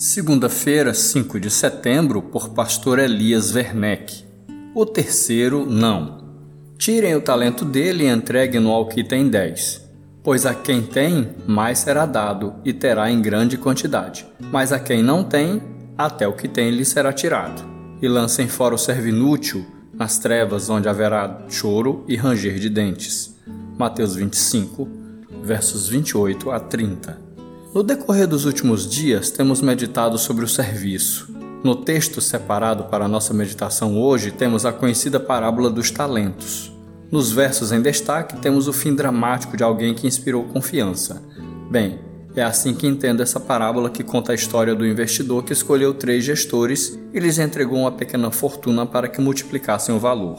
Segunda-feira, 5 de setembro, por pastor Elias Werneck. O terceiro, não. Tirem o talento dele e entreguem-no ao que tem dez. Pois a quem tem, mais será dado, e terá em grande quantidade. Mas a quem não tem, até o que tem lhe será tirado. E lancem fora o servo inútil, nas trevas onde haverá choro e ranger de dentes. Mateus 25, versos 28 a 30. No decorrer dos últimos dias, temos meditado sobre o serviço. No texto separado para nossa meditação hoje, temos a conhecida parábola dos talentos. Nos versos em destaque, temos o fim dramático de alguém que inspirou confiança. Bem, é assim que entendo essa parábola que conta a história do investidor que escolheu três gestores e lhes entregou uma pequena fortuna para que multiplicassem o valor.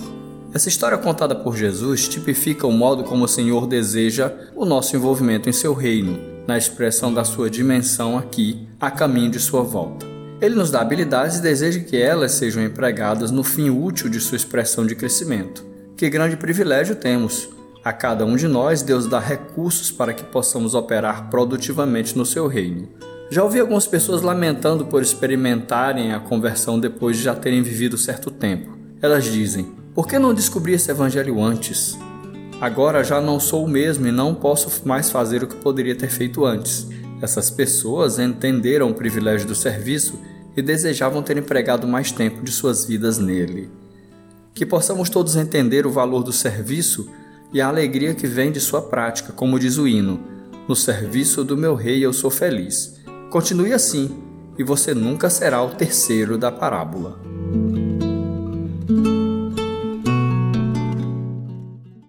Essa história contada por Jesus tipifica o modo como o Senhor deseja o nosso envolvimento em seu reino na expressão da sua dimensão aqui, a caminho de sua volta. Ele nos dá habilidades e deseja que elas sejam empregadas no fim útil de sua expressão de crescimento. Que grande privilégio temos! A cada um de nós, Deus dá recursos para que possamos operar produtivamente no seu reino. Já ouvi algumas pessoas lamentando por experimentarem a conversão depois de já terem vivido certo tempo. Elas dizem: Por que não descobri esse evangelho antes? Agora já não sou o mesmo e não posso mais fazer o que poderia ter feito antes. Essas pessoas entenderam o privilégio do serviço e desejavam ter empregado mais tempo de suas vidas nele. Que possamos todos entender o valor do serviço e a alegria que vem de sua prática, como diz o hino: No serviço do meu rei eu sou feliz. Continue assim, e você nunca será o terceiro da parábola.